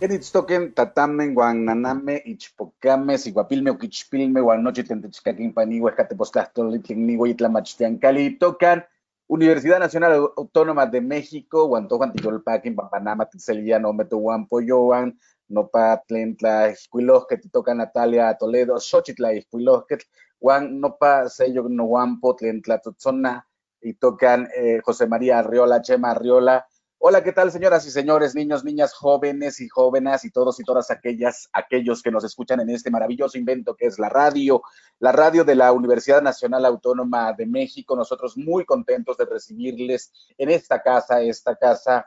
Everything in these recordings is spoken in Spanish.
Enitztoquen, tatamen, guananame, ichpocame, siguapilme, oquichpilme, guanoche, tentechcaquín, panigua, escatepostlachtolitlignigua, itlamachtiancali, tocan Universidad Nacional Autónoma de México, Guantojuan, Tiyolpaquin, Pampanama, Titzeliano, Meto, Yoan, Nopa, Tlentla, que te toca Natalia Toledo, Xochitla, que Juan, Nopa, Sello, Noguampo, Tlentla, Totzona, y tocan eh, José María Arriola, Chema Arriola, Hola, ¿qué tal, señoras y señores, niños, niñas, jóvenes y jóvenes y todos y todas aquellas, aquellos que nos escuchan en este maravilloso invento que es la radio, la radio de la Universidad Nacional Autónoma de México. Nosotros muy contentos de recibirles en esta casa, esta casa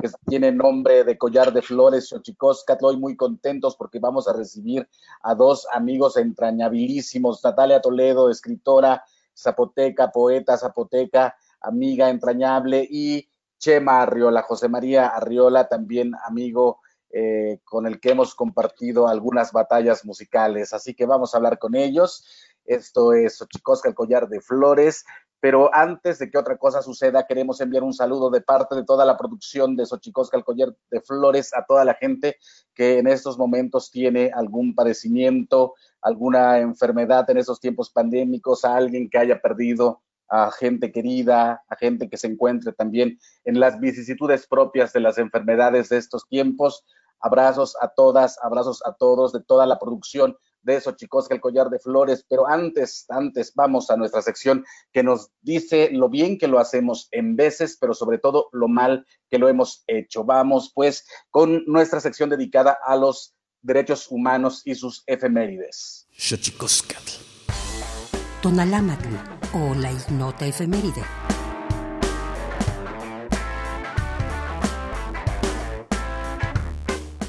que tiene nombre de Collar de Flores, Xochicóscatl, hoy muy contentos porque vamos a recibir a dos amigos entrañabilísimos, Natalia Toledo, escritora zapoteca, poeta zapoteca, amiga entrañable y Chema Arriola, José María Arriola, también amigo eh, con el que hemos compartido algunas batallas musicales. Así que vamos a hablar con ellos. Esto es Xochicosca, el collar de flores. Pero antes de que otra cosa suceda, queremos enviar un saludo de parte de toda la producción de Xochicosca, el collar de flores, a toda la gente que en estos momentos tiene algún padecimiento, alguna enfermedad en estos tiempos pandémicos, a alguien que haya perdido a gente querida, a gente que se encuentre también en las vicisitudes propias de las enfermedades de estos tiempos, Abrazos a todas, abrazos a todos de toda la producción de Xochicosca, el collar de flores. Pero antes, antes, vamos a nuestra sección que nos dice lo bien que lo hacemos en veces, pero sobre todo lo mal que lo hemos hecho. Vamos pues con nuestra sección dedicada a los derechos humanos y sus efemérides. Tonalámatl o la ignota efeméride.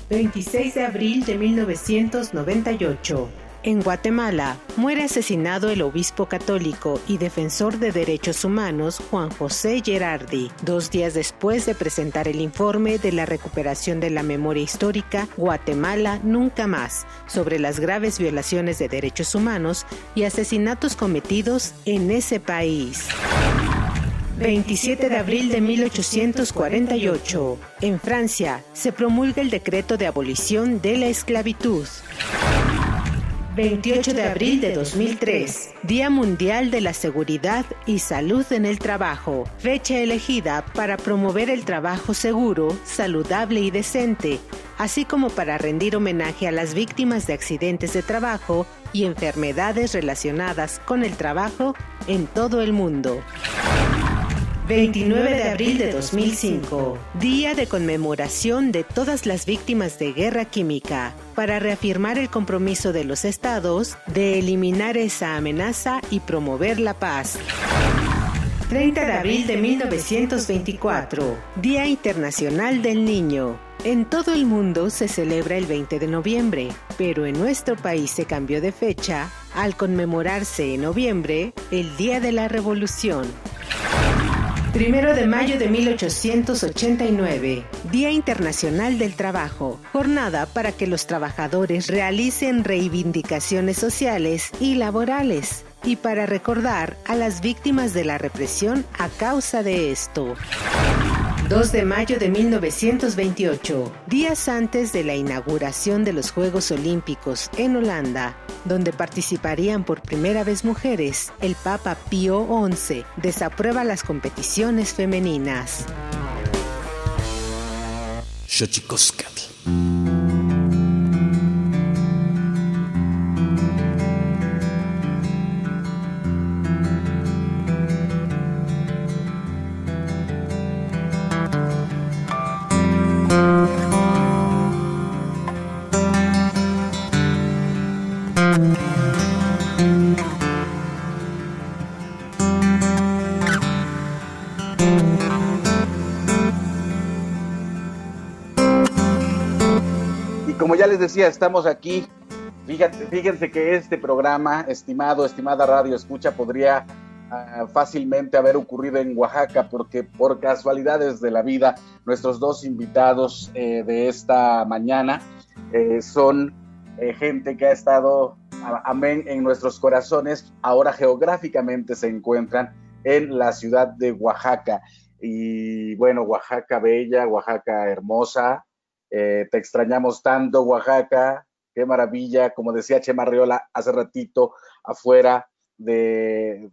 26 de abril de 1998. En Guatemala, muere asesinado el obispo católico y defensor de derechos humanos Juan José Gerardi, dos días después de presentar el informe de la recuperación de la memoria histórica Guatemala Nunca Más sobre las graves violaciones de derechos humanos y asesinatos cometidos en ese país. 27 de abril de 1848. En Francia se promulga el decreto de abolición de la esclavitud. 28 de abril de 2003, Día Mundial de la Seguridad y Salud en el Trabajo, fecha elegida para promover el trabajo seguro, saludable y decente, así como para rendir homenaje a las víctimas de accidentes de trabajo y enfermedades relacionadas con el trabajo en todo el mundo. 29 de abril de 2005, Día de conmemoración de todas las víctimas de guerra química, para reafirmar el compromiso de los estados de eliminar esa amenaza y promover la paz. 30 de abril de 1924, Día Internacional del Niño. En todo el mundo se celebra el 20 de noviembre, pero en nuestro país se cambió de fecha al conmemorarse en noviembre el Día de la Revolución. Primero de mayo de 1889, Día Internacional del Trabajo, jornada para que los trabajadores realicen reivindicaciones sociales y laborales y para recordar a las víctimas de la represión a causa de esto. 2 de mayo de 1928, días antes de la inauguración de los Juegos Olímpicos en Holanda, donde participarían por primera vez mujeres, el Papa Pío XI desaprueba las competiciones femeninas. Decía, estamos aquí. Fíjate, fíjense que este programa, estimado, estimada radio escucha, podría ah, fácilmente haber ocurrido en Oaxaca, porque por casualidades de la vida, nuestros dos invitados eh, de esta mañana eh, son eh, gente que ha estado, amén, en nuestros corazones, ahora geográficamente se encuentran en la ciudad de Oaxaca. Y bueno, Oaxaca bella, Oaxaca hermosa, eh, te extrañamos tanto, Oaxaca. Qué maravilla, como decía Chema Riola hace ratito, afuera de,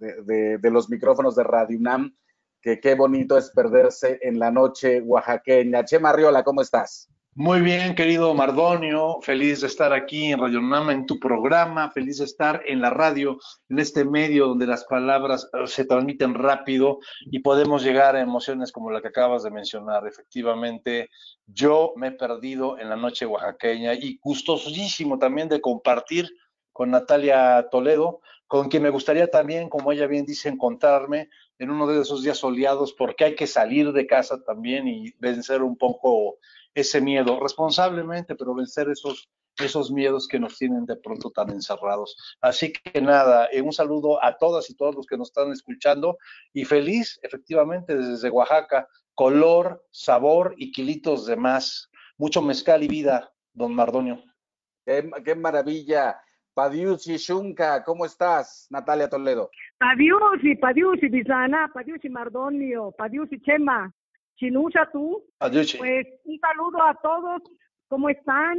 los micrófonos de Radio UNAM, que qué bonito es perderse en la noche oaxaqueña. Chema Riola, ¿cómo estás? Muy bien, querido Mardonio, feliz de estar aquí en Radio Nama, en tu programa, feliz de estar en la radio, en este medio donde las palabras eh, se transmiten rápido y podemos llegar a emociones como la que acabas de mencionar. Efectivamente, yo me he perdido en la noche oaxaqueña y gustosísimo también de compartir con Natalia Toledo, con quien me gustaría también, como ella bien dice, encontrarme en uno de esos días soleados, porque hay que salir de casa también y vencer un poco ese miedo, responsablemente, pero vencer esos, esos miedos que nos tienen de pronto tan encerrados. Así que nada, eh, un saludo a todas y todos los que nos están escuchando y feliz, efectivamente, desde Oaxaca, color, sabor y kilitos de más. Mucho mezcal y vida, don Mardonio. Qué, maravilla. Padiusi Shunka, ¿cómo estás, Natalia Toledo? Padiusi, Padiusi Bisana, Padiusi Mardonio, Padiusi Chema. Chinucha, tú. Adiós. Pues un saludo a todos. ¿Cómo están?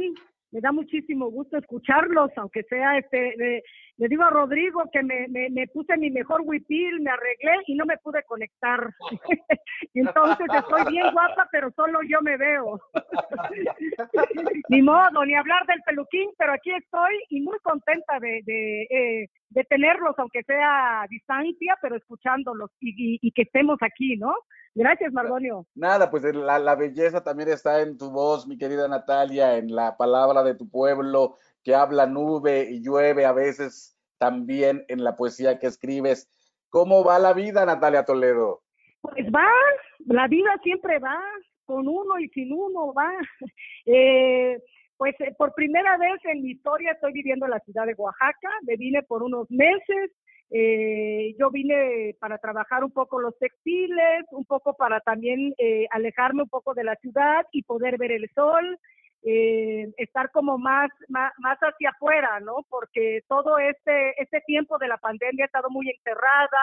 me da muchísimo gusto escucharlos, aunque sea este, le digo a Rodrigo que me, me, puse mi mejor huipil, me arreglé y no me pude conectar. Entonces estoy bien guapa, pero solo yo me veo. ni modo, ni hablar del peluquín, pero aquí estoy y muy contenta de, de, eh, de tenerlos, aunque sea a distancia, pero escuchándolos y, y, que estemos aquí, ¿no? Gracias, Mardonio. Nada, pues la, la belleza también está en tu voz, mi querida Natalia, en la palabra de tu pueblo, que habla nube y llueve a veces también en la poesía que escribes. ¿Cómo va la vida, Natalia Toledo? Pues va, la vida siempre va, con uno y sin uno va. Eh, pues eh, por primera vez en mi historia estoy viviendo en la ciudad de Oaxaca, me vine por unos meses, eh, yo vine para trabajar un poco los textiles, un poco para también eh, alejarme un poco de la ciudad y poder ver el sol, eh, estar como más, más, más, hacia afuera, ¿no? Porque todo este, este tiempo de la pandemia ha estado muy encerrada,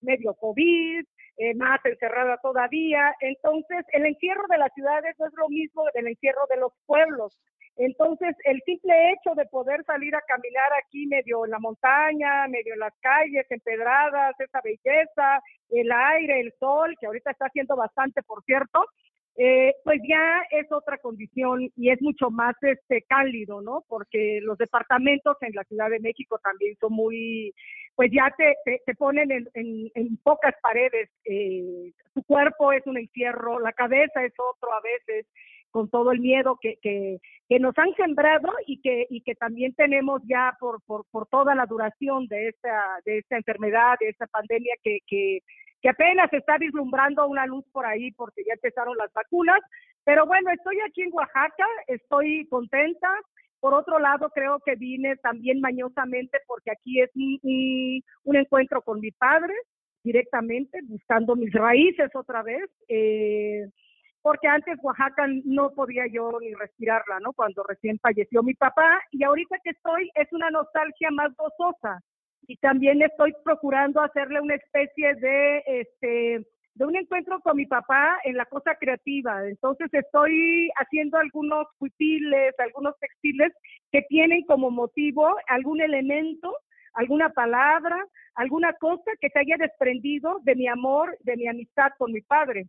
medio COVID, eh, más encerrada todavía. Entonces, el encierro de las ciudades no es lo mismo del encierro de los pueblos. Entonces, el simple hecho de poder salir a caminar aquí medio en la montaña, medio en las calles, empedradas, esa belleza, el aire, el sol, que ahorita está haciendo bastante, por cierto, eh, pues ya es otra condición y es mucho más este cálido, ¿no? Porque los departamentos en la Ciudad de México también son muy, pues ya te, te, ponen en, en, pocas paredes. Eh, tu cuerpo es un encierro, la cabeza es otro a veces con todo el miedo que, que, que, nos han sembrado y que, y que también tenemos ya por, por, por toda la duración de esta, de esta enfermedad, de esta pandemia que, que, que apenas está vislumbrando una luz por ahí porque ya empezaron las vacunas. Pero bueno, estoy aquí en Oaxaca, estoy contenta. Por otro lado, creo que vine también mañosamente porque aquí es un, un, encuentro con mi padre directamente, buscando mis raíces otra vez. Eh, porque antes Oaxaca no podía yo ni respirarla, ¿no? Cuando recién falleció mi papá y ahorita que estoy es una nostalgia más gozosa y también estoy procurando hacerle una especie de este de un encuentro con mi papá en la cosa creativa. Entonces estoy haciendo algunos pupiles, algunos textiles que tienen como motivo algún elemento, alguna palabra, alguna cosa que se haya desprendido de mi amor, de mi amistad con mi padre.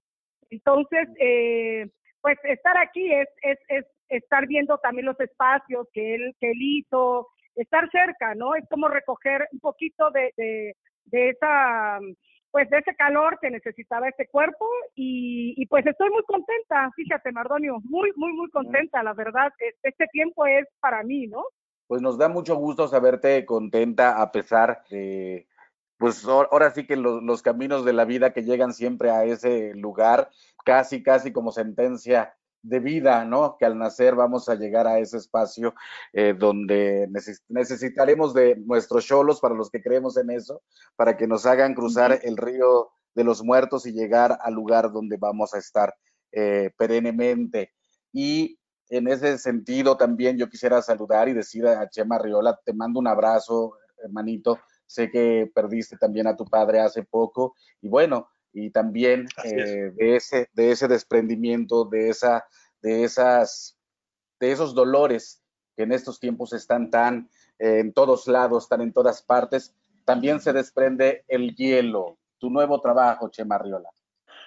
Entonces, eh, pues estar aquí es, es, es estar viendo también los espacios que él, que él hizo, estar cerca, ¿no? Es como recoger un poquito de, de, esa pues de ese calor que necesitaba este cuerpo y, y, pues estoy muy contenta, fíjate Mardonio, muy, muy, muy contenta, la verdad, este tiempo es para mí, ¿no? Pues nos da mucho gusto saberte contenta a pesar de, pues ahora sí que los, los caminos de la vida que llegan siempre a ese lugar, casi, casi como sentencia de vida, ¿no? Que al nacer vamos a llegar a ese espacio eh, donde necesitaremos de nuestros cholos, para los que creemos en eso, para que nos hagan cruzar el río de los muertos y llegar al lugar donde vamos a estar eh, perennemente. Y en ese sentido también yo quisiera saludar y decir a Chema Riola, te mando un abrazo, hermanito. Sé que perdiste también a tu padre hace poco y bueno, y también eh, de, ese, de ese desprendimiento, de, esa, de, esas, de esos dolores que en estos tiempos están tan eh, en todos lados, están en todas partes, también se desprende el hielo, tu nuevo trabajo, Chema Riola.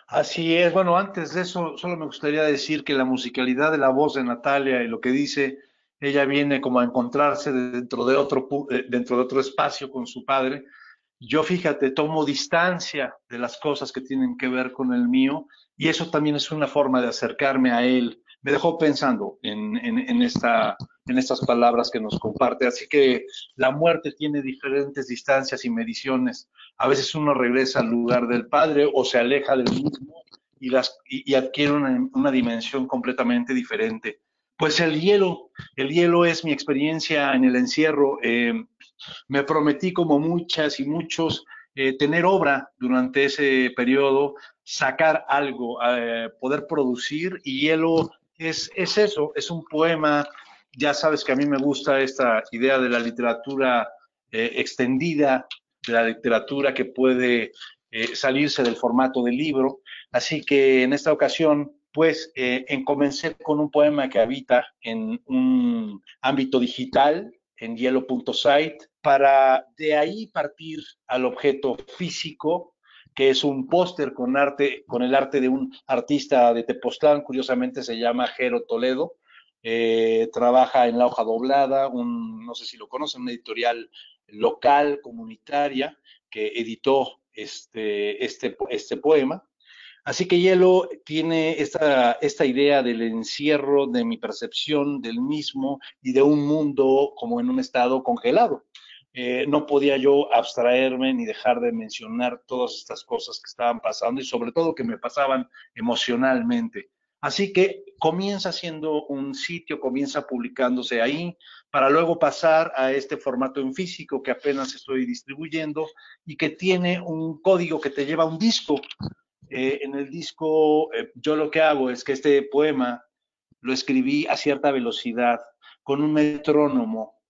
Así es, bueno, antes de eso, solo me gustaría decir que la musicalidad de la voz de Natalia y lo que dice, ella viene como a encontrarse dentro de otro, eh, dentro de otro espacio con su padre, yo fíjate, tomo distancia de las cosas que tienen que ver con el mío y eso también es una forma de acercarme a él. Me dejó pensando en, en, esta, en estas palabras que nos comparte. Así que la muerte tiene diferentes distancias y mediciones. A veces uno regresa al lugar del Padre o se aleja del mismo y, las, y, adquiere una, una dimensión completamente diferente. Pues el hielo, el hielo es mi experiencia en el encierro. Eh, me prometí, como muchas y muchos, eh, tener obra durante ese periodo, sacar algo, eh, poder producir, y Hielo es, es eso, es un poema. Ya sabes que a mí me gusta esta idea de la literatura eh, extendida, de la literatura que puede salirse del formato del libro. Así que en esta ocasión pues en comencé con un poema que habita en un ámbito digital, en hielo.site, para de ahí partir al objeto físico, que es un póster con arte, con el arte de un artista de Tepoztlán, curiosamente se llama Jero Toledo, eh, trabaja en La Hoja Doblada, un, no sé si lo conocen, una editorial local, comunitaria, que editó este, este, este poema. Así que Hielo tiene esta, esta idea del encierro de mi percepción del mismo y de un mundo como en un estado congelado. Eh, no podía yo abstraerme ni dejar de mencionar todas estas cosas que estaban pasando y sobre todo que me pasaban emocionalmente. Así que comienza siendo un sitio, comienza publicándose ahí, para luego pasar a este formato en físico que apenas estoy distribuyendo y que tiene un código que te lleva a un disco. Eh, en el disco eh, yo lo que hago es que este poema lo escribí a cierta velocidad, con un metrónomo.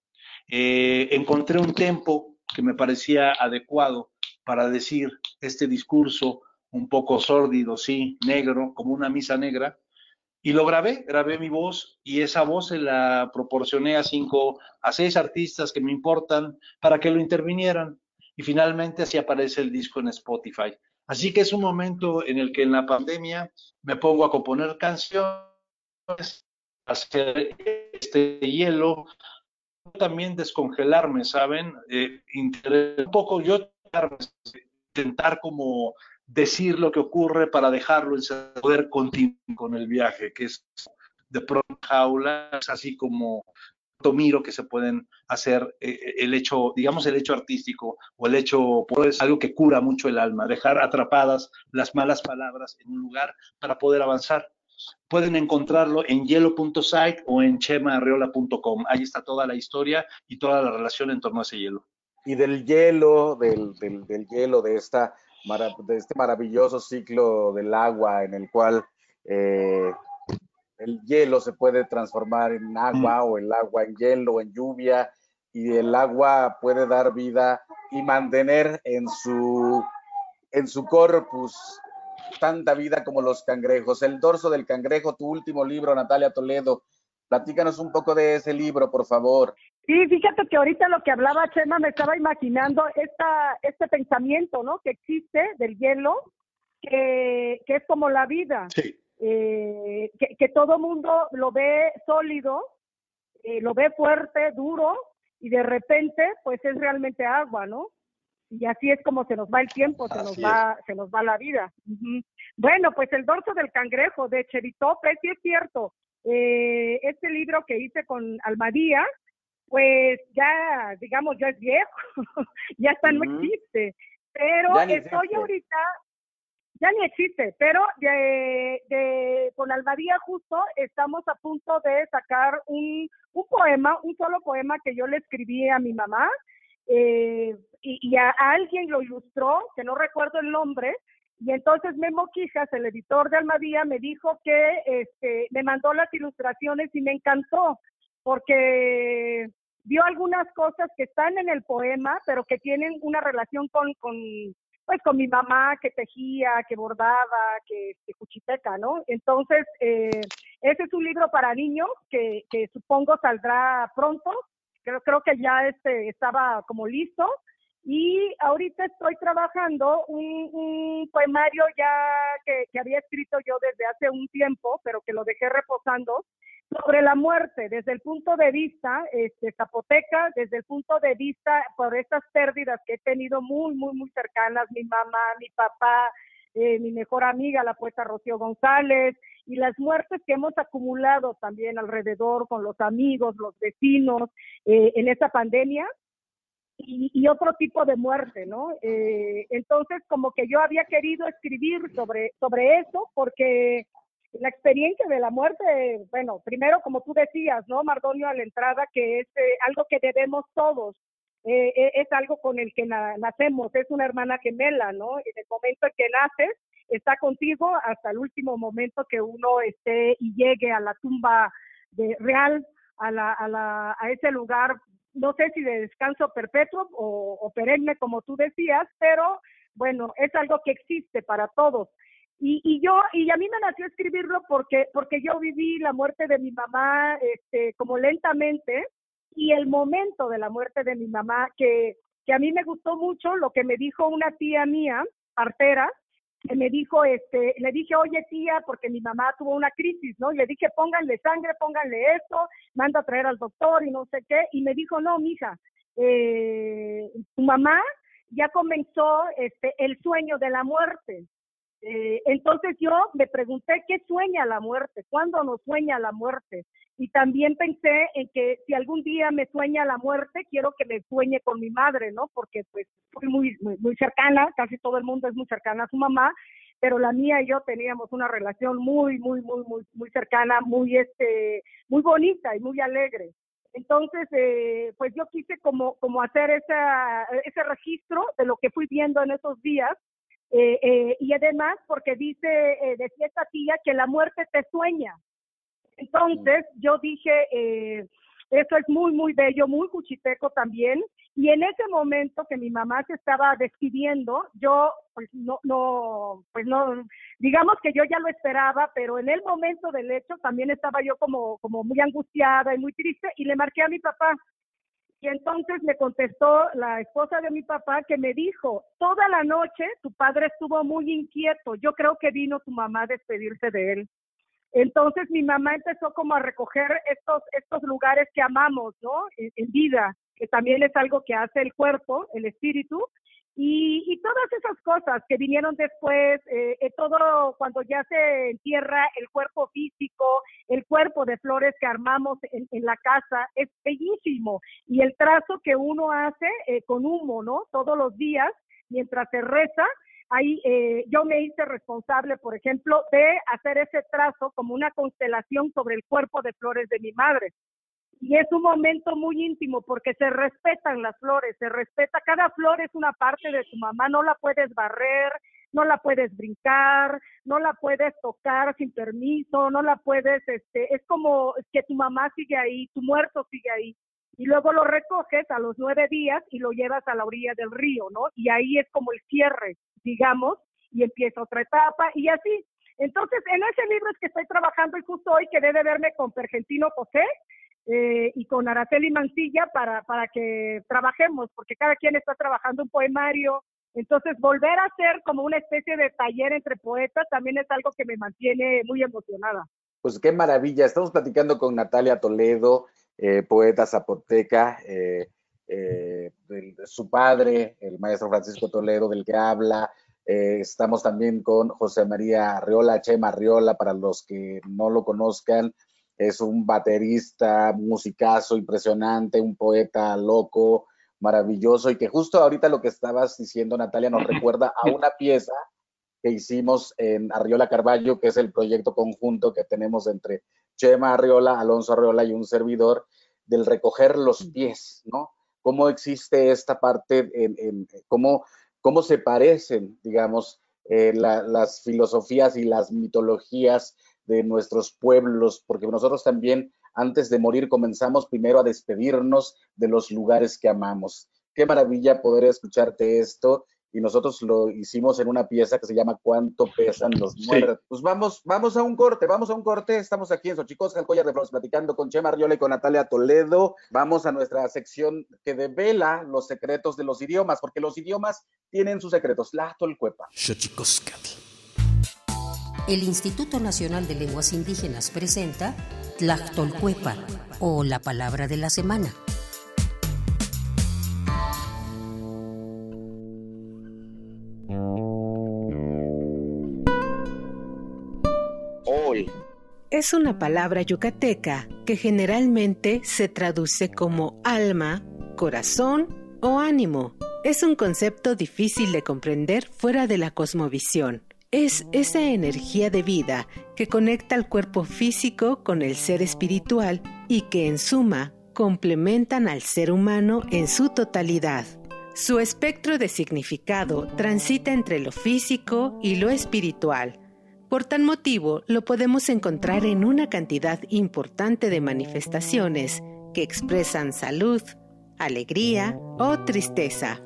Eh, encontré un tempo que me parecía adecuado para decir este discurso un poco sórdido, sí, negro, como una misa negra, y lo grabé, grabé mi voz y esa voz se la proporcioné a cinco, a seis artistas que me importan para que lo intervinieran. Y finalmente así aparece el disco en Spotify. Así que es un momento en el que en la pandemia me pongo a componer canciones, hacer este hielo, también descongelarme, ¿saben? Eh, un poco yo intentar como decir lo que ocurre para dejarlo en poder continuar con el viaje, que es de pronto jaulas, así como tomiro que se pueden hacer eh, eh, el hecho, digamos el hecho artístico o el hecho, pues algo que cura mucho el alma, dejar atrapadas las malas palabras en un lugar para poder avanzar. Pueden encontrarlo en hielo.site o en chemarreola.com. Ahí está toda la historia y toda la relación en torno a ese hielo. Y del hielo, del, del, del hielo, de esta de este maravilloso ciclo del agua en el cual eh, el hielo se puede transformar en agua o el agua en hielo, en lluvia, y el agua puede dar vida y mantener en su, en su corpus tanta vida como los cangrejos. El dorso del cangrejo, tu último libro, Natalia Toledo. Platícanos un poco de ese libro, por favor. Sí, fíjate que ahorita lo que hablaba Chema me estaba imaginando esta, este pensamiento, ¿no? Que existe del hielo, que, que es como la vida. Sí. Eh, que, que, todo mundo lo ve sólido, eh, lo ve fuerte, duro, y de repente, pues es realmente agua, ¿no? Y así es como se nos va el tiempo, se nos va, se nos va la vida. Bueno, pues el dorso del cangrejo de Cheritope, sí es cierto. Eh, este libro que hice con Almadía, pues ya, digamos, ya es viejo, ya está, no existe. Pero estoy ahorita, ya ni existe, pero de, de, con Almadía justo estamos a punto de sacar un, un poema, un solo poema que yo le escribí a mi mamá, eh, y, y a, alguien lo ilustró, que no recuerdo el nombre, y entonces Memo Quijas, el editor de Almadía, me dijo que este, me mandó las ilustraciones y me encantó, porque vio algunas cosas que están en el poema, pero que tienen una relación con, con pues con mi mamá que tejía, que bordaba, que, que ¿no? Entonces, eh, ese es un libro para niños que, que supongo saldrá pronto. Creo, creo que ya este estaba como listo. Y ahorita estoy trabajando un, un poemario ya que, que había escrito yo desde hace un tiempo, pero que lo dejé reposando, sobre la muerte, desde el punto de vista este, zapoteca, desde el punto de vista por estas pérdidas que he tenido muy, muy, muy cercanas, mi mamá, mi papá, eh, mi mejor amiga, la poeta Rocío González, y las muertes que hemos acumulado también alrededor con los amigos, los vecinos, eh, en esta pandemia, y, otro tipo de muerte, ¿no? Eh, entonces, como que yo había querido escribir sobre, sobre eso, porque la experiencia de la muerte, bueno, primero como tú decías, ¿no, Mardonio, a la entrada, que es eh, algo que debemos todos, eh, eh, es algo con el que nacemos, es una hermana gemela, ¿no? En el momento en que naces, está contigo hasta el último momento que uno esté y llegue a la tumba de, real, a, la, a, la, a ese lugar, no sé si de descanso perpetuo o, o perenne, como tú decías, pero bueno, es algo que existe para todos. Y, y yo, y a mí me nació escribirlo porque, porque yo viví la muerte de mi mamá este, como lentamente y el momento de la muerte de mi mamá, que, que a mí me gustó mucho lo que me dijo una tía mía, partera, me dijo, este, le dije, oye tía, porque mi mamá tuvo una crisis, ¿no? Y le dije, pónganle sangre, pónganle esto, manda a traer al doctor y no sé qué. Y me dijo, no, mija, eh, tu mamá ya comenzó este, el sueño de la muerte. Eh, entonces yo me pregunté qué sueña la muerte, cuándo nos sueña la muerte. Y también pensé en que si algún día me sueña la muerte, quiero que me sueñe con mi madre, ¿no? Porque pues fui muy, muy, cercana, casi todo el mundo es muy cercana a su mamá, pero la mía y yo teníamos una relación muy, muy, muy, muy, muy cercana, muy, este, muy bonita y muy alegre. Entonces, eh, pues yo quise como, como hacer esa, ese registro de lo que fui viendo en esos días eh, eh, y además porque dice, eh, decía esta tía que la muerte te sueña. Entonces yo dije, eh, eso es muy, muy bello, muy cuchiteco también. Y en ese momento que mi mamá se estaba despidiendo, yo, pues no, no, pues no, digamos que yo ya lo esperaba, pero en el momento del hecho también estaba yo como, como muy angustiada y muy triste y le marqué a mi papá y entonces me contestó la esposa de mi papá que me dijo, toda la noche tu padre estuvo muy inquieto, yo creo que vino tu mamá a despedirse de él. Entonces mi mamá empezó como a recoger estos, estos lugares que amamos, ¿no? en vida, que también es algo que hace el cuerpo, el espíritu, y, y, todas esas cosas que vinieron después, eh, eh, todo cuando ya se entierra el cuerpo físico, el cuerpo de flores que armamos en, en la casa, es bellísimo. Y el trazo que uno hace eh, con humo, ¿no? Todos los días, mientras se reza, ahí eh, yo me hice responsable, por ejemplo, de hacer ese trazo como una constelación sobre el cuerpo de flores de mi madre y es un momento muy íntimo porque se respetan las flores, se respeta, cada flor es una parte de tu mamá, no la puedes barrer, no la puedes brincar, no la puedes tocar sin permiso, no la puedes, este, es como que tu mamá sigue ahí, tu muerto sigue ahí. Y luego lo recoges a los nueve días y lo llevas a la orilla del río, ¿no? Y ahí es como el cierre, digamos, y empieza otra etapa y así. Entonces, en ese libro es que estoy trabajando y justo hoy quedé de verme con Pergentino José, eh, y con Araceli Mancilla para, para que trabajemos, porque cada quien está trabajando un poemario. Entonces, volver a ser como una especie de taller entre poetas también es algo que me mantiene muy emocionada. Pues qué maravilla. Estamos platicando con Natalia Toledo, eh, poeta zapoteca, eh, de su padre, el maestro Francisco Toledo, del que habla. estamos también con José María Arriola, Chema Arriola, para los que no lo conozcan es un baterista, musicazo impresionante, un poeta loco, maravilloso, y que justo ahorita lo que estabas diciendo, Natalia, nos recuerda a una pieza que hicimos en Arriola Carballo, que es el proyecto conjunto que tenemos entre Chema Arriola, Alonso Arriola y un servidor, del recoger los pies, ¿no? Cómo existe esta parte, en, cómo, cómo se parecen, digamos, eh, las filosofías y las mitologías de nuestros pueblos, porque nosotros también antes de morir comenzamos primero a despedirnos de los lugares que amamos. Qué maravilla poder escucharte esto y nosotros lo hicimos en una pieza que se llama ¿Cuánto pesan los muertos? Pues vamos, vamos a un corte, vamos a un corte. Estamos aquí en Xochicosca, el Collar de Flores, platicando con Chema Arriola y con Natalia Toledo. Vamos a nuestra sección que devela los secretos de los idiomas, porque los idiomas tienen sus secretos. La Tolcuepa. Xochicosca. El Instituto Nacional de Lenguas Indígenas presenta Tlactolcuepa o la palabra de la semana. Hoy. Es una palabra yucateca que generalmente se traduce como alma, corazón o ánimo. Es un concepto difícil de comprender fuera de la cosmovisión es esa energía de vida que conecta al cuerpo físico con el ser espiritual y que en suma complementan al ser humano en su totalidad. Su espectro de significado transita entre lo físico y lo espiritual. Por tal motivo, lo podemos encontrar en una cantidad importante de manifestaciones que expresan salud, alegría o tristeza.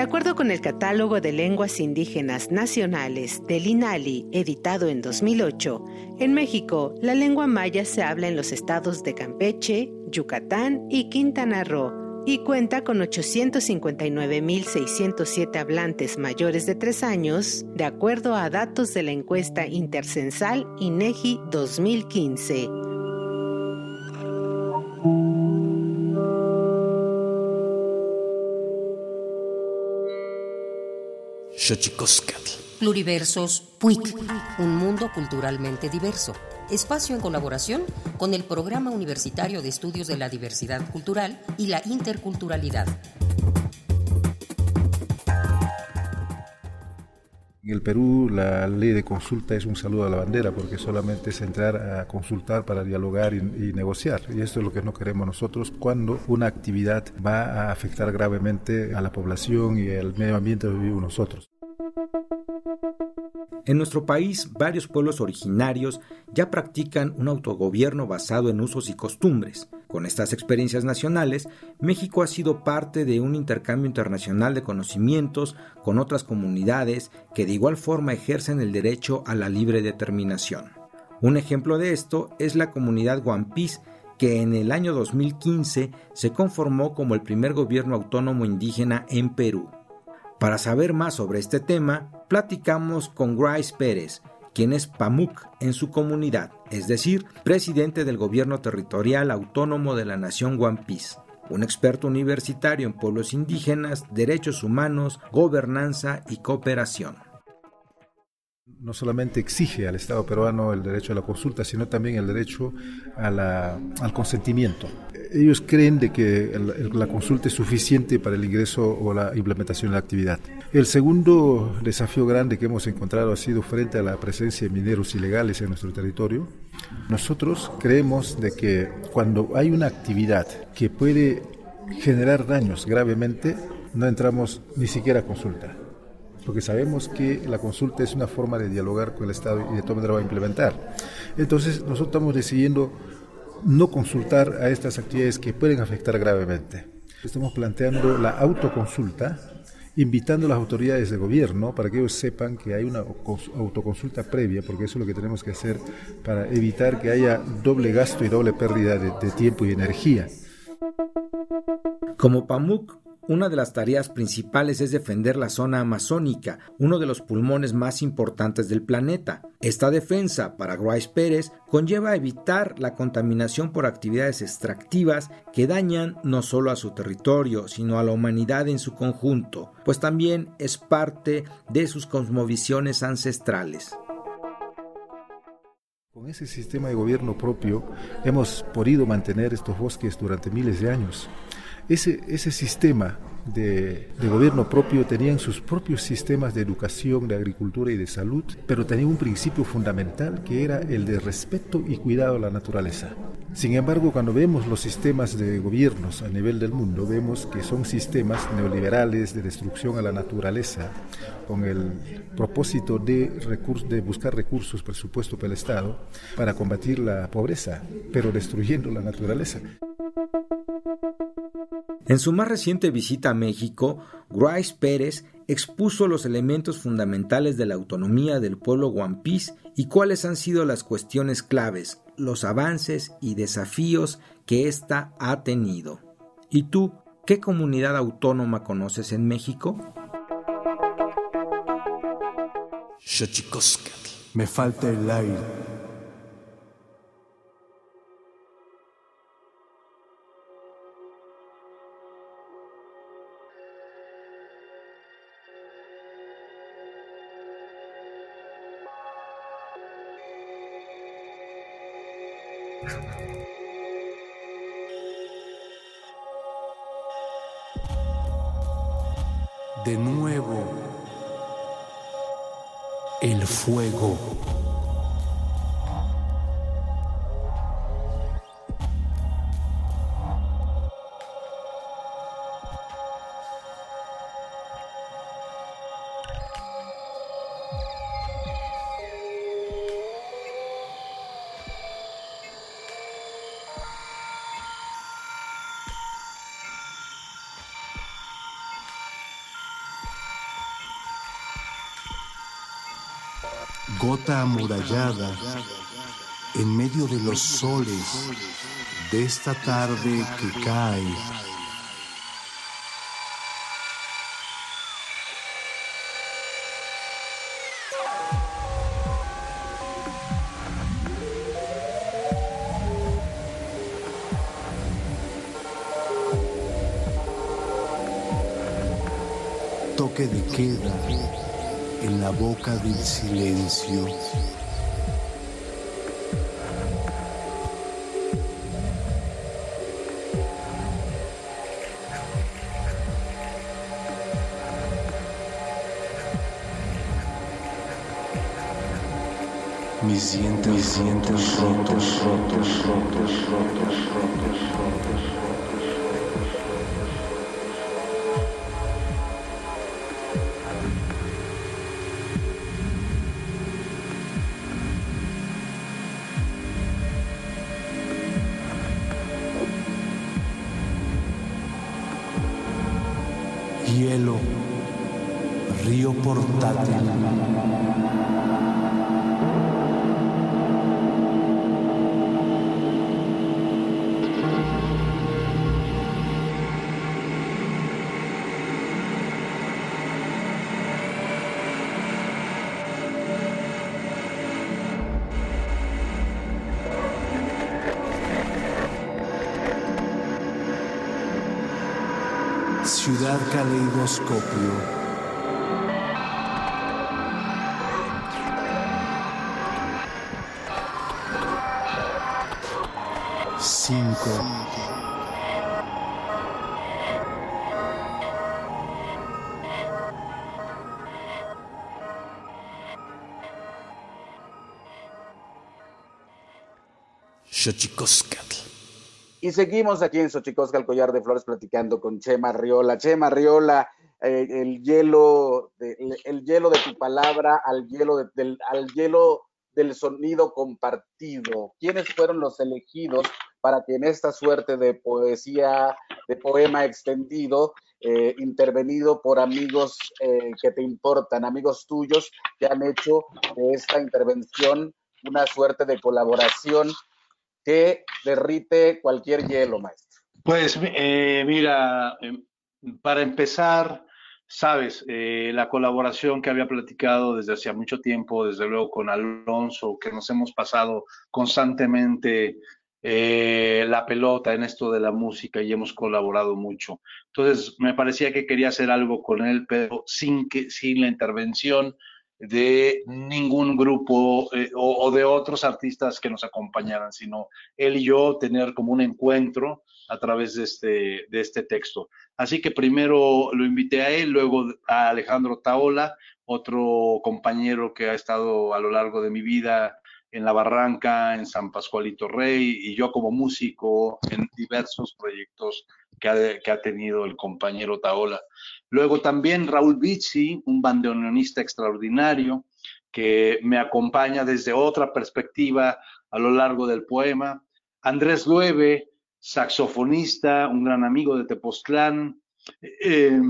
Acuerdo con el Catálogo de Lenguas Indígenas Nacionales del INALI, editado en 2008, en México la lengua maya se habla en los estados de Campeche, Yucatán y Quintana Roo y cuenta con 859.607 hablantes mayores de 3 años, de acuerdo a datos de la encuesta intercensal INEGI 2015. Pluriversos PUIC, un mundo culturalmente diverso. Espacio en colaboración con el Programa Universitario de Estudios de la Diversidad Cultural y la Interculturalidad. En el Perú la ley de consulta es un saludo a la bandera porque solamente es entrar a consultar para dialogar y, y, negociar. Y esto es lo que no queremos nosotros cuando una actividad va a afectar gravemente a la población y al medio ambiente donde vivimos nosotros. En nuestro país, varios pueblos originarios ya practican un autogobierno basado en usos y costumbres. Con estas experiencias nacionales, México ha sido parte de un intercambio internacional de conocimientos con otras comunidades que de igual forma ejercen el derecho a la libre determinación. Un ejemplo de esto es la comunidad Guampís, que en el año 2015 se conformó como el primer gobierno autónomo indígena en Perú. Para saber más sobre este tema, platicamos con Grace Pérez, quien es PAMUC en su comunidad, es decir, presidente del gobierno territorial autónomo de la nación One Piece, un experto universitario en pueblos indígenas, derechos humanos, gobernanza y cooperación no solamente exige al Estado peruano el derecho a la consulta, sino también el derecho al consentimiento. Ellos creen de que la consulta es suficiente para el ingreso o la implementación de la actividad. El segundo desafío grande que hemos encontrado ha sido frente a la presencia de mineros ilegales en nuestro territorio. Nosotros creemos de que cuando hay una actividad que puede generar daños gravemente, no entramos ni siquiera a consulta porque sabemos que la consulta es una forma de dialogar con el Estado y de todas maneras va a implementar. Entonces, nosotros estamos decidiendo no consultar a estas actividades que pueden afectar gravemente. Estamos planteando la autoconsulta, invitando a las autoridades de gobierno para que ellos sepan que hay una autoconsulta previa, porque eso es lo que tenemos que hacer para evitar que haya doble gasto y doble pérdida de, de tiempo y energía. Como PAMUC una de las tareas principales es defender la zona amazónica, uno de los pulmones más importantes del planeta. Esta defensa, para Grace Pérez, conlleva evitar la contaminación por actividades extractivas que dañan no solo a su territorio, sino a la humanidad en su conjunto, pues también es parte de sus cosmovisiones ancestrales. Con ese sistema de gobierno propio hemos podido mantener estos bosques durante miles de años. Ese, ese sistema de, de, gobierno propio tenían sus propios sistemas de educación, de agricultura y de salud, pero tenía un principio fundamental que era el de respeto y cuidado a la naturaleza. Sin embargo, cuando vemos los sistemas de gobiernos a nivel del mundo, vemos que son sistemas neoliberales de destrucción a la naturaleza, con el propósito de, de buscar recursos, presupuesto para el Estado, para combatir la pobreza, pero destruyendo la naturaleza. En su más reciente visita a México, Grace Pérez expuso los elementos fundamentales de la autonomía del pueblo Piece y cuáles han sido las cuestiones claves, los avances y desafíos que ésta ha tenido. ¿Y tú, qué comunidad autónoma conoces en México? Me falta el aire. De nuevo, el fuego. Amurallada en medio de los soles de esta tarde que cae. Toque de queda en la boca del silencio. Portátil. Ciudad Caleidoscopio. Xochicoscatl. Y seguimos aquí en Xochicosca, el collar de flores, platicando con Chema Riola. Chema Riola, eh, el, hielo de, el hielo de tu palabra al hielo, de- del, al hielo del sonido compartido. ¿Quiénes fueron los elegidos para que en esta suerte de poesía, de poema extendido, eh, intervenido por amigos eh, que te importan, amigos tuyos que han hecho de esta intervención una suerte de colaboración que derrite cualquier hielo, maestro. Pues eh, mira, eh, para empezar, sabes, eh, la colaboración que había platicado desde hacía mucho tiempo, desde luego con Alonso, que nos hemos pasado constantemente eh, la pelota en esto de la música y hemos colaborado mucho. Entonces, me parecía que quería hacer algo con él, pero sin que, sin la intervención de ningún grupo eh, o, de otros artistas que nos acompañaran, sino él y yo tener como un encuentro a través de este, de este texto. Así que primero lo invité a él, luego a Alejandro Taola, otro compañero que ha estado a lo largo de mi vida en La Barranca, en San Pascualito Rey, y yo como músico en diversos proyectos que ha, tenido el compañero Taola. Luego también Raúl Bizzi, un bandoneonista extraordinario, que me acompaña desde otra perspectiva a lo largo del poema. Andrés Lueve, saxofonista, un gran amigo de Tepoztlán, eh,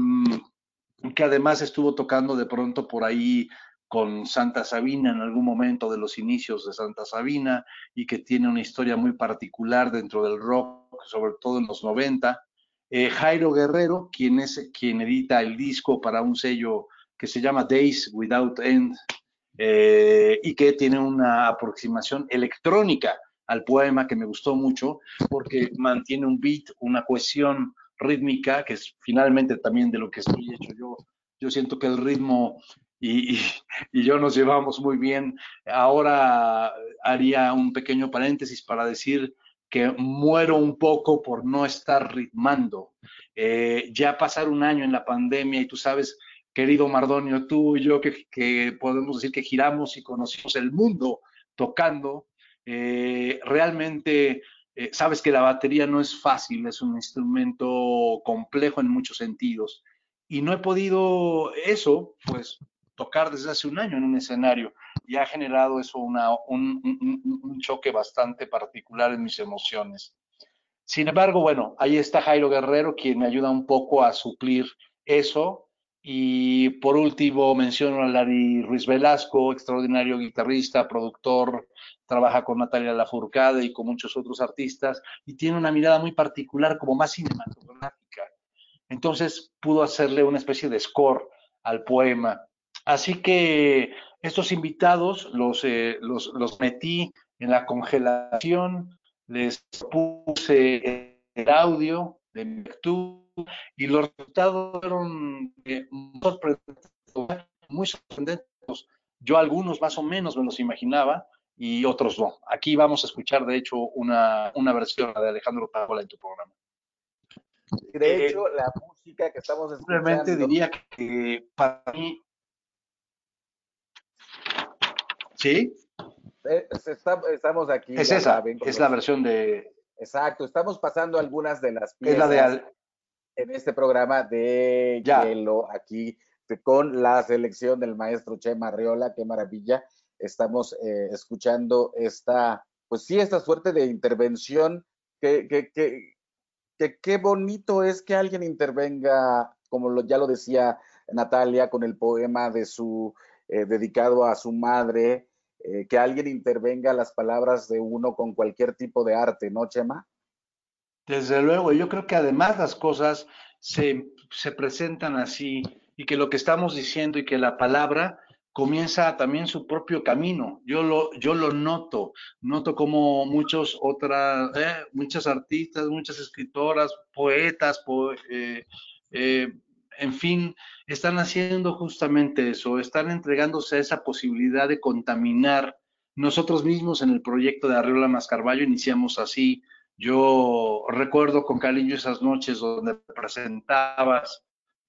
que además estuvo tocando de pronto por ahí con Santa Sabina en algún momento de los inicios de Santa Sabina y que tiene una historia muy particular dentro del rock, sobre todo en los 90. Eh, Jairo Guerrero, quien es quien edita el disco para un sello que se llama Days Without End eh, y que tiene una aproximación electrónica al poema que me gustó mucho porque mantiene un beat, una cohesión rítmica, que es finalmente también de lo que estoy hecho yo. Yo siento que el ritmo y, y, yo nos llevamos muy bien. Ahora haría un pequeño paréntesis para decir que muero un poco por no estar ritmando. Eh, ya pasar un año en la pandemia y tú sabes, querido Mardonio, tú y yo que, que podemos decir que giramos y conocimos el mundo tocando, eh, realmente eh, sabes que la batería no es fácil, es un instrumento complejo en muchos sentidos. Y no he podido eso, pues, tocar desde hace un año en un escenario y ha generado eso un, un, un, choque bastante particular en mis emociones. Sin embargo, bueno, ahí está Jairo Guerrero, quien me ayuda un poco a suplir eso Y por último menciono a Larry Ruiz Velasco, extraordinario guitarrista, productor, trabaja con Natalia Lafourcade y con muchos otros artistas y tiene una mirada muy particular como más cinematográfica. Entonces pudo hacerle una especie de score al poema. Así que estos invitados los, eh, los, los metí en la congelación, les puse el audio de mi y los resultados fueron eh, muy sorprendentes. Yo algunos más o menos me los imaginaba y otros no. Aquí vamos a escuchar, de hecho, una, una versión de Alejandro Paola en tu programa. De eh, hecho, la música que estamos escuchando... Simplemente diría que para mí... ¿Sí? Eh, estamos aquí. Es esa, es la versión de... Exacto, estamos pasando algunas de las piezas. Es la de Al en este programa de Hielo aquí con la selección del maestro Chema Arriola, qué maravilla. Estamos eh, escuchando esta, pues sí, esta suerte de intervención que, que, que, qué bonito es que alguien intervenga, como lo, ya lo decía Natalia, con el poema de su, eh, dedicado a su madre, eh, que alguien intervenga las palabras de uno con cualquier tipo de arte, ¿no, Chema? Desde luego, yo creo que además las cosas se, se, presentan así y que lo que estamos diciendo y que la palabra comienza también su propio camino. Yo lo, yo lo noto, noto como muchos otras, eh, muchas artistas, muchas escritoras, poetas, eh, en fin, están haciendo justamente eso, están entregándose a esa posibilidad de contaminar. Nosotros mismos en el proyecto de Arriola Mascarballo iniciamos así, yo recuerdo con cariño esas noches donde presentabas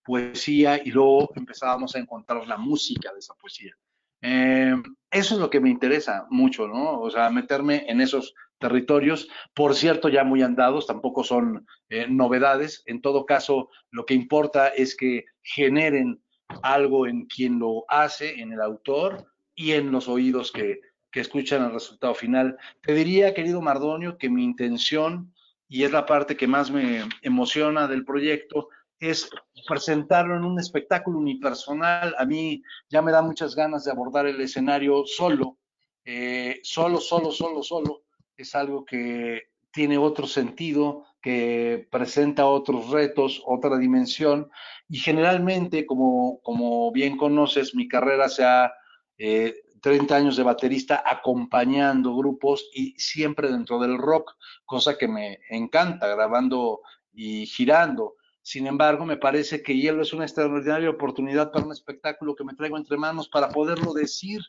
poesía y luego empezábamos a encontrar la música de esa poesía. Eh, eso es lo que me interesa mucho, ¿no? O sea, meterme en esos territorios, por cierto, ya muy andados, tampoco son eh, novedades. En todo caso, lo que importa es que generen algo en quien lo hace, en el autor y en los oídos que, que escuchan el resultado final. Te diría, querido Mardonio, que mi intención, y es la parte que más me emociona del proyecto, es presentarlo en un espectáculo unipersonal. A mí ya me da muchas ganas de abordar el escenario solo, eh, solo, solo, solo, solo. Es algo que tiene otro sentido, que presenta otros retos, otra dimensión. Y generalmente, como, como bien conoces, mi carrera se ha eh, 30 años de baterista acompañando grupos y siempre dentro del rock, cosa que me encanta, grabando y girando. Sin embargo, me parece que Hielo es una extraordinaria oportunidad para un espectáculo que me traigo entre manos para poderlo decir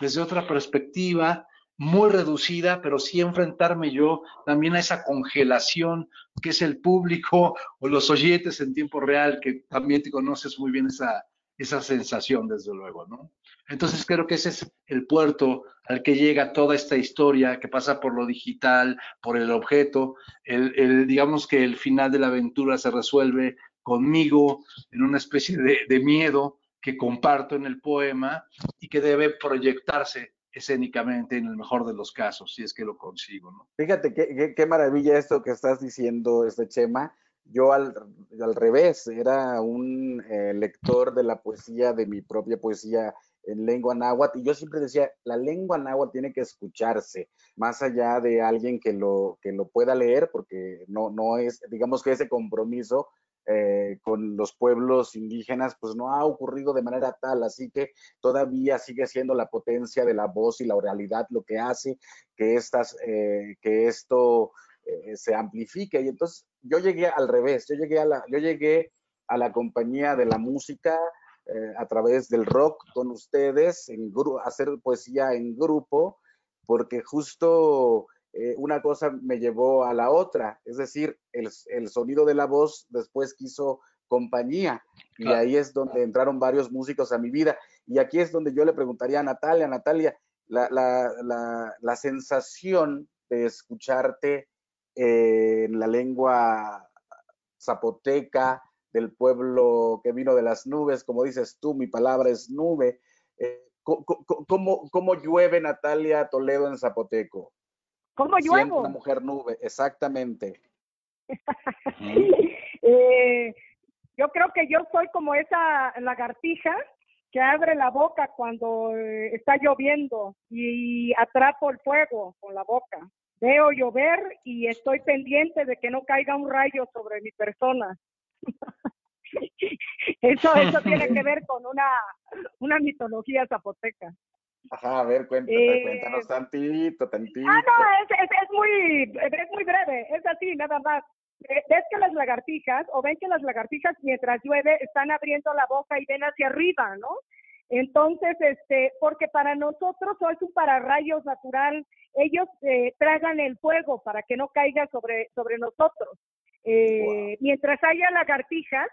desde otra perspectiva, muy reducida, pero sí enfrentarme yo también a esa congelación que es el público o los oyentes en tiempo real, que también te conoces muy bien esa, esa sensación, desde luego, ¿no? Entonces creo que ese es el puerto al que llega toda esta historia que pasa por lo digital, por el objeto. El, digamos que el final de la aventura se resuelve conmigo en una especie de, miedo que comparto en el poema y que debe proyectarse escénicamente en el mejor de los casos, si es que lo consigo. ¿no? Fíjate qué, qué, maravilla esto que estás diciendo, este Chema. Yo al, al revés, era un eh, lector de la poesía, de mi propia poesía en lengua náhuatl y yo siempre decía, la lengua náhuatl tiene que escucharse, más allá de alguien que lo, que lo pueda leer, porque no, no es, digamos que ese compromiso eh, con los pueblos indígenas, pues no ha ocurrido de manera tal, así que todavía sigue siendo la potencia de la voz y la oralidad lo que hace que, estas, eh, que esto eh, se amplifique. Y entonces yo llegué al revés, yo llegué a la, yo llegué a la compañía de la música, eh, a través del rock con ustedes, en hacer poesía en grupo, porque justo eh, una cosa me llevó a la otra, es decir, el, el, sonido de la voz después quiso compañía y ahí es donde entraron varios músicos a mi vida y aquí es donde yo le preguntaría a Natalia, Natalia, la, la, la, la sensación de escucharte en la lengua zapoteca, del pueblo que vino de las nubes, como dices tú, mi palabra es nube. Eh, ¿cómo, llueve Natalia Toledo en Zapoteco? ¿Cómo llueve? Una mujer nube, exactamente. eh, Yo creo que yo soy como esa lagartija que abre la boca cuando eh, está lloviendo y atrapo el fuego con la boca. Veo llover y estoy pendiente de que no caiga un rayo sobre mi persona. eso, eso tiene que ver con una, una mitología zapoteca. Ajá, a ver, cuéntanos, eh, cuéntanos tantito, tantito. Ah, no, es, es, es, muy, es muy breve, es así, nada más. Eh, ves que las lagartijas, o ven que las lagartijas mientras llueve están abriendo la boca y ven hacia arriba, ¿no? Entonces, este, porque para nosotros es un pararrayos natural, ellos eh, tragan el fuego para que no caiga sobre, sobre nosotros. Eh, mientras haya lagartijas,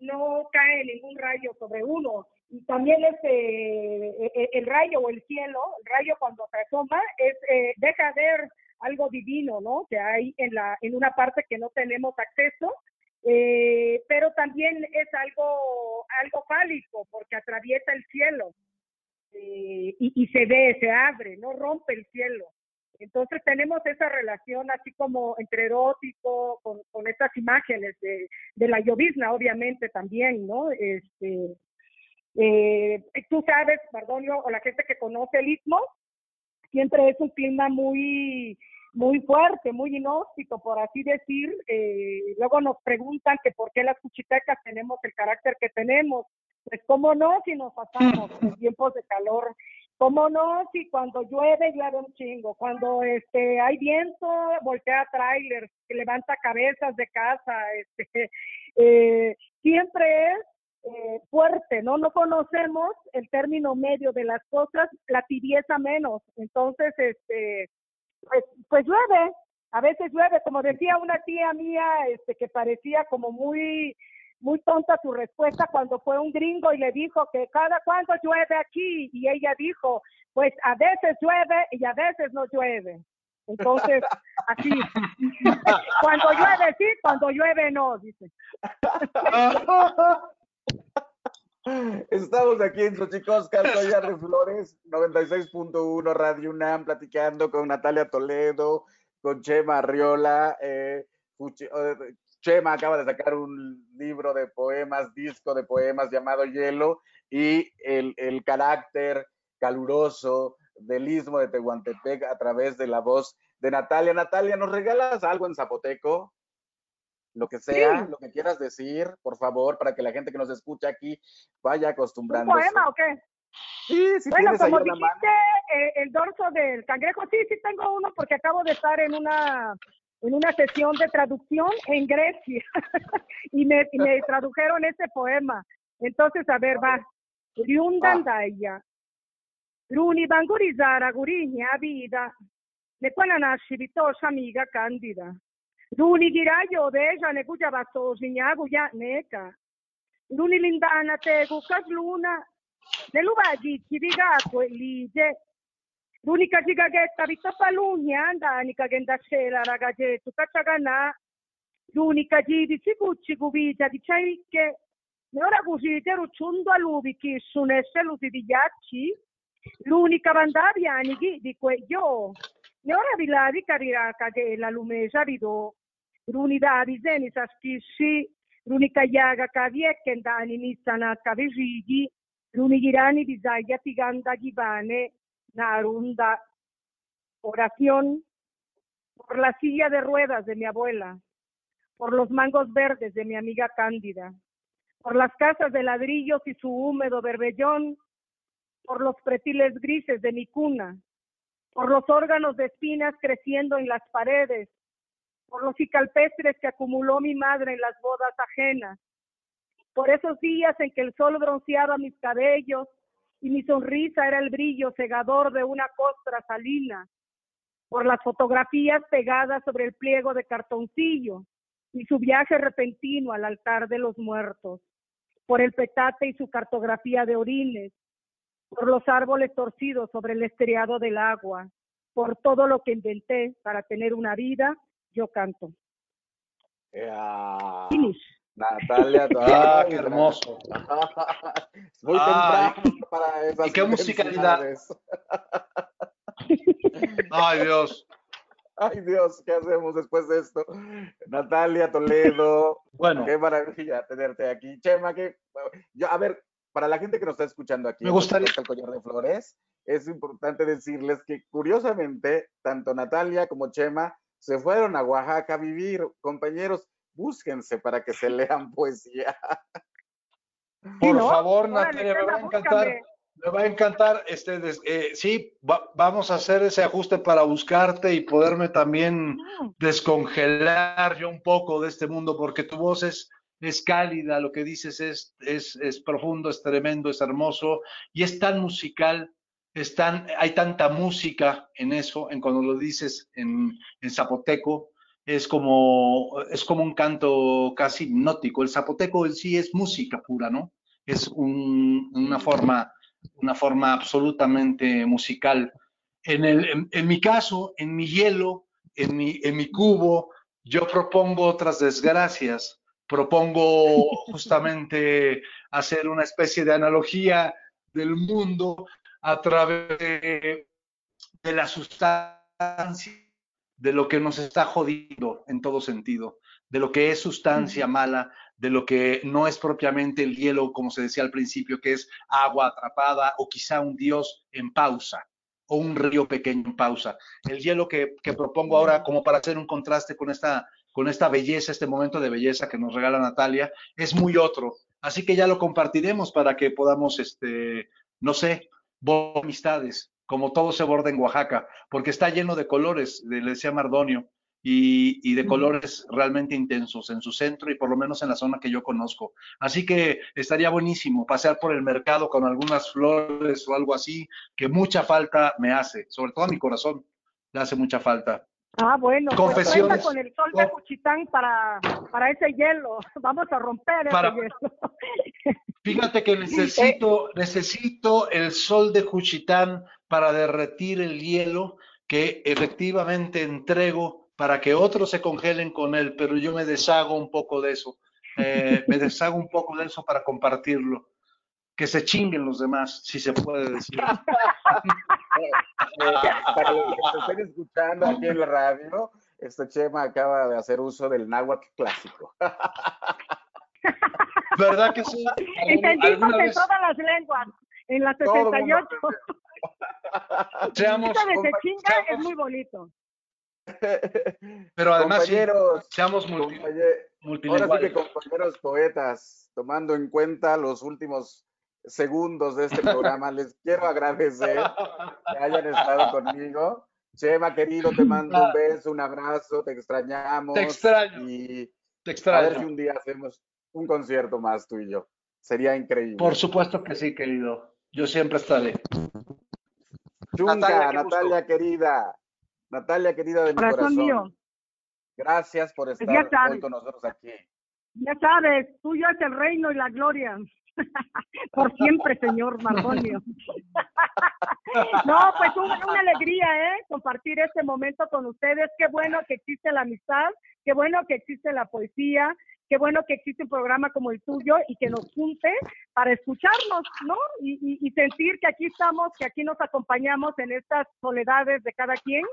no cae ningún rayo sobre uno. Y también este, e, e, el rayo o el cielo, el rayo cuando se asoma, es, eh, deja ver algo divino, ¿no? Que hay en, la, en una parte que no tenemos acceso, eh, pero también es algo, algo fálico porque atraviesa el cielo eh, y, y, se ve, se abre, no rompe el cielo. Entonces tenemos esa relación así como entre erótico, con, con estas imágenes de, de, la llovizna, obviamente también, ¿no? Este, eh, tú sabes, Mardonio, o la gente que conoce el istmo, siempre es un clima muy muy fuerte, muy inhóspito, por así decir. Eh, luego nos preguntan que por qué las cuchitecas tenemos el carácter que tenemos. Pues cómo no si nos pasamos en tiempos de calor, cómo no si cuando llueve llueve un chingo, cuando este hay viento voltea trailers, levanta cabezas de casa, este eh, siempre es eh, fuerte, ¿no? No conocemos el término medio de las cosas, la tibieza menos. Entonces, este, pues, pues llueve, a veces llueve, como decía una tía mía, este, que parecía como muy, muy tonta su respuesta cuando fue un gringo y le dijo que cada cuando llueve aquí, y ella dijo, pues a veces llueve y a veces no llueve. Entonces, así, cuando llueve sí, cuando llueve no, dice. Estamos aquí en Xochicosca, Collar de Flores, 96.1 Radio UNAM, platicando con Natalia Toledo, con Chema Arriola. Eh, Chema acaba de sacar un libro de poemas, disco de poemas llamado Hielo, y el, el carácter caluroso del istmo de Tehuantepec a través de la voz de Natalia. Natalia, ¿nos regalas algo en zapoteco? Lo que sea, lo que quieras decir, por favor, para que la gente que nos escucha aquí vaya acostumbrando. ¿Un poema o qué? Sí, sí, bueno, como dijiste, eh, el dorso del cangrejo, sí, sí tengo uno porque acabo de estar en una en una sesión de traducción en Grecia y, me, y me tradujeron ese poema. Entonces, a ver, va. Riundandaya. Runi bangurizara guriña vida. Ne quana nasci vitosha amiga candida. Runigirayo obejane kuya bato zinyago ya neka. Luni lindana te kukas luna. Nelubaji kibigako lije. Luni kajigagetta bitapaluni andani kagendashela ragajetu kachagana. Luni kajibi cigucci gubita di chaike. Ora cusite rucciundo a lubi chi sunesse lupi di ghiacci. L'unica vandaviani di quei io. Ne ora vilavi cariraka che la lumesa ridò. Runidadi zeni saskisi, runikayaga kavieke ndani nisana kavijigi, runigirani bizaya tiganda gibane, narunda. Oración. Por la silla de ruedas de mi abuela, por los mangos verdes de mi amiga Cándida, por las casas de ladrillos y su húmedo berbellón, por los pretiles grises de mi cuna, por los órganos de espinas creciendo en las paredes, por los cicalpestres que acumuló mi madre en las bodas ajenas, por esos días en que el sol bronceaba mis cabellos y mi sonrisa era el brillo cegador de una costra salina, por las fotografías pegadas sobre el pliego de cartoncillo y su viaje repentino al altar de los muertos, por el petate y su cartografía de orines, por los árboles torcidos sobre el estriado del agua, por todo lo que inventé para tener una vida yo canto. Yeah. Finish. Natalia, ah, qué hermoso. Muy temprano para esas ¿Y qué musicalidad? Ay, Dios. Ay Dios, ¿qué hacemos después de esto? Natalia Toledo, bueno, qué maravilla tenerte aquí. Chema, que yo, a ver, para la gente que nos está escuchando aquí, me gustaría el collar de flores, es importante decirles que curiosamente tanto Natalia como Chema se fueron a Oaxaca a vivir. Compañeros, búsquense para que se lean poesía. Por favor, Natalia, me va a encantar. Me va a encantar, este, eh, sí, vamos a hacer ese ajuste para buscarte y poderme también descongelar yo un poco de este mundo, porque tu voz es, es cálida, lo que dices es, es, es profundo, es tremendo, es hermoso y es tan musical, es tan, hay tanta música en eso, en cuando lo dices en, en zapoteco, es como, es como un canto casi hipnótico. El zapoteco en sí es música pura, ¿no? Es una forma una forma absolutamente musical. En, el, en, mi caso, en mi hielo, en mi, en mi cubo, yo propongo otras desgracias. Propongo justamente hacer una especie de analogía del mundo a través de, de la sustancia, de lo que nos está jodiendo en todo sentido, de lo que es sustancia mala, de lo que no es propiamente el hielo, como se decía al principio, que es agua atrapada o quizá un dios en pausa o un río pequeño en pausa. El hielo que, propongo ahora, como para hacer un contraste con esta, con esta belleza, este momento de belleza que nos regala Natalia, es muy otro. Así que ya lo compartiremos para que podamos, este, no sé, amistades, como todo se borda en Oaxaca, porque está lleno de colores, le decía Mardonio, y, de colores realmente intensos en su centro y por lo menos en la zona que yo conozco. Así que estaría buenísimo pasear por el mercado con algunas flores o algo así, que mucha falta me hace, sobre todo a mi corazón, le hace mucha falta. Ah, bueno, pues Confesiones. con el sol de Juchitán para, para ese hielo. Vamos a romper ese hielo. Fíjate que necesito, necesito el sol de Juchitán para derretir el hielo que efectivamente entrego para que otros se congelen con él, pero yo me deshago un poco de eso, eh, me deshago un poco de eso para compartirlo. Que se chinguen los demás, si se puede decir. para los que estén escuchando aquí en la radio, este Chema acaba de hacer uso del náhuatl clásico. ¿Verdad que sí? Entendimos en todas las lenguas, en las 68. Seamos, de se chinga es muy bonito. Pero además, seamos multi, Ahora sí que compañeros poetas, tomando en cuenta los últimos segundos de este programa, les quiero agradecer que hayan estado conmigo. Chema, querido, te mando un beso, un abrazo, te extrañamos. Te extraño. Y te extraño. a ver si un día hacemos un concierto más tú y yo. Sería increíble. Por supuesto que sí, querido. Yo siempre estaré. Chunga, Natalia, Natalia querida. Natalia, querida de mi corazón. Mío. Gracias por estar hoy con nosotros aquí. Ya sabes, tuyo es el reino y la gloria. Por siempre, señor Margonio. no, pues una, una, alegría, ¿eh? Compartir este momento con ustedes. Qué bueno que existe la amistad, qué bueno que existe la poesía, qué bueno que existe un programa como el tuyo y que nos junte para escucharnos, ¿no? Y, y sentir que aquí estamos, que aquí nos acompañamos en estas soledades de cada quien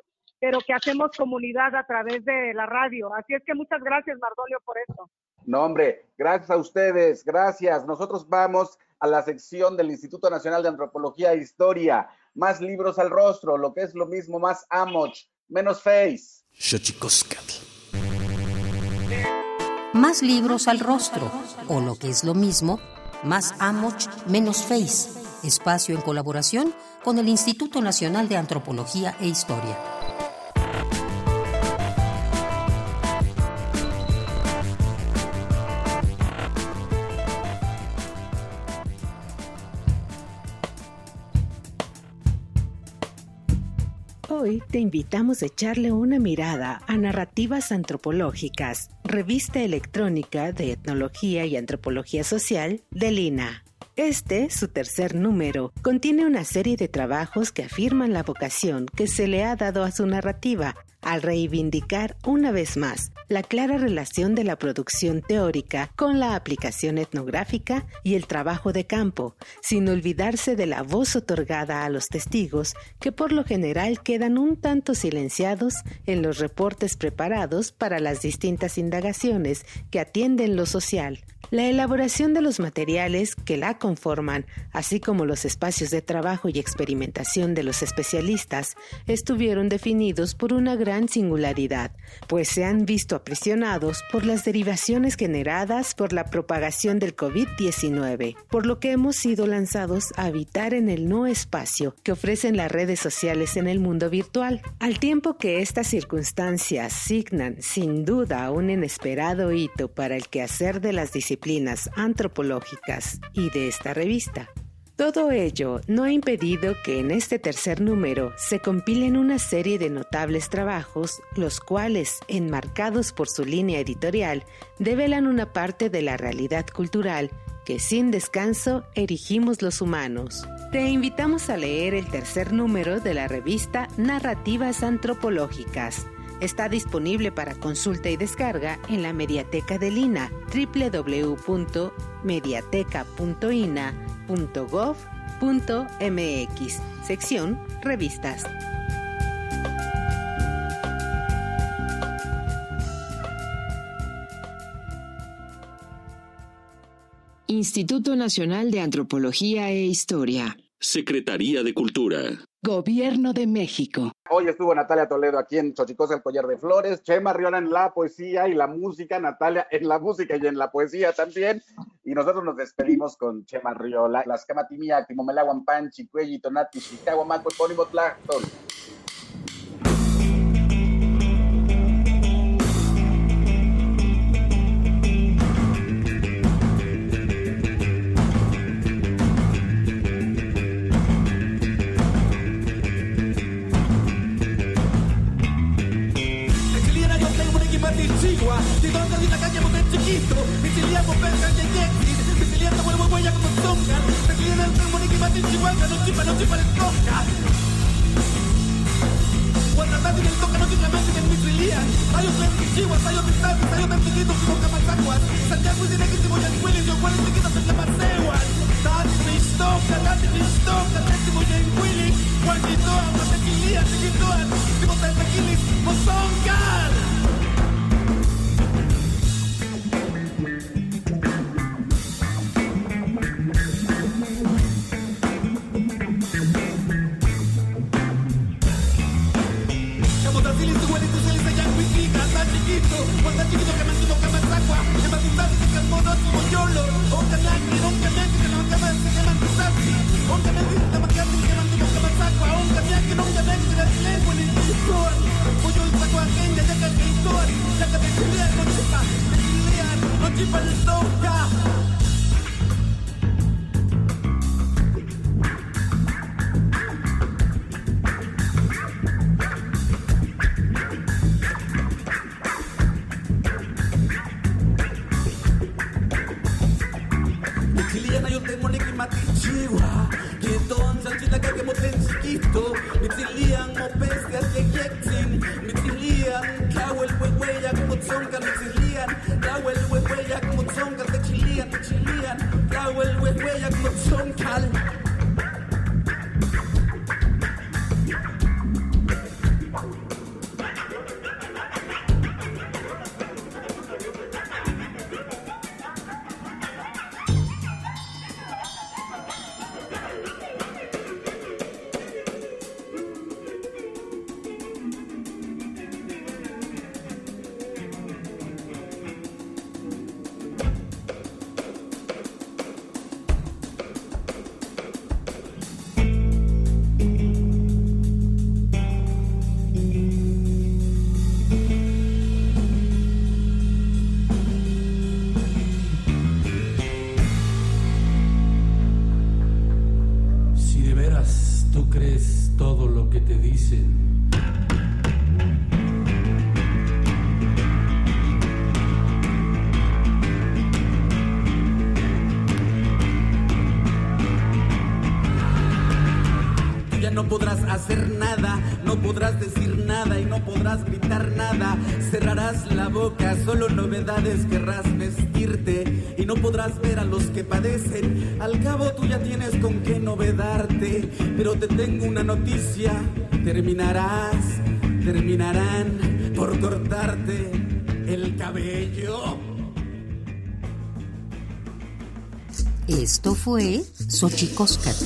pero que hacemos comunidad a través de la radio. Así es que muchas gracias, Mardolio, por esto. No, hombre, gracias a ustedes, gracias. Nosotros vamos a la sección del Instituto Nacional de Antropología e Historia. Más libros al rostro, lo que es lo mismo, más amoch, menos face. Más libros al rostro, o lo que es lo mismo, más amoch, menos face. Espacio en colaboración con el Instituto Nacional de Antropología e Historia. Hoy te invitamos a echarle una mirada a Narrativas Antropológicas, revista electrónica de etnología y antropología social de Lina. Este, su tercer número, contiene una serie de trabajos que afirman la vocación que se le ha dado a su narrativa, al reivindicar una vez más la clara relación de la producción teórica con la aplicación etnográfica y el trabajo de campo, sin olvidarse de la voz otorgada a los testigos que por lo general quedan un tanto silenciados en los reportes preparados para las distintas indagaciones que atienden lo social. La elaboración de los materiales que la conforman, así como los espacios de trabajo y experimentación de los especialistas, estuvieron definidos por una gran singularidad, pues se han visto aprisionados por las derivaciones generadas por la propagación del COVID-19, por lo que hemos sido lanzados a habitar en el no espacio que ofrecen las redes sociales en el mundo virtual. Al tiempo que estas circunstancias signan sin duda un inesperado hito para el quehacer de las disciplinas antropológicas y de esta revista. Todo ello no ha impedido que en este tercer número se compilen una serie de notables trabajos, los cuales, enmarcados por su línea editorial, develan una parte de la realidad cultural que sin descanso erigimos los humanos. Te invitamos a leer el tercer número de la revista Narrativas Antropológicas Está disponible para consulta y descarga en la mediateca del INA www.mediateca.ina.gov.mx, sección Revistas. Instituto Nacional de Antropología e Historia. Secretaría de Cultura. Gobierno de México. Hoy estuvo Natalia Toledo aquí en Chochicosa, el collar de flores, Chema Riona en la poesía y la música, Natalia en la música y en la poesía también. Y nosotros nos despedimos con Chema Riola, las Camatimia, Timomelaguan Panchi, Cuelli, Tonati, Chicago, Maco, Epónimo, Tlacton. Como zonga, siciliano el primo Nicky Martin Chihuahua, no chipa, no chipa, les toca. Cuando nadie les toca, no chipa, no chipa, mi trilían, hay otros chihuas, hay otros tapas, hay otros chiquitos como camazacuas, Santiago y diré que se voy al cuelo, yo cuál es chiquito se llama Sewan, date mi toca, date mi toca, date voy al Willy, Juanito, no te quilías, chiquito, digo, te tequilis, mozongal. Cuando podrás hacer nada, no podrás decir nada y no podrás gritar nada. Cerrarás la boca, solo novedades querrás vestirte y no podrás ver a los que padecen. Al cabo tú ya tienes con qué novedarte, pero te tengo una noticia, terminarás, terminarán por cortarte el cabello. Esto fue Xochicóscatl,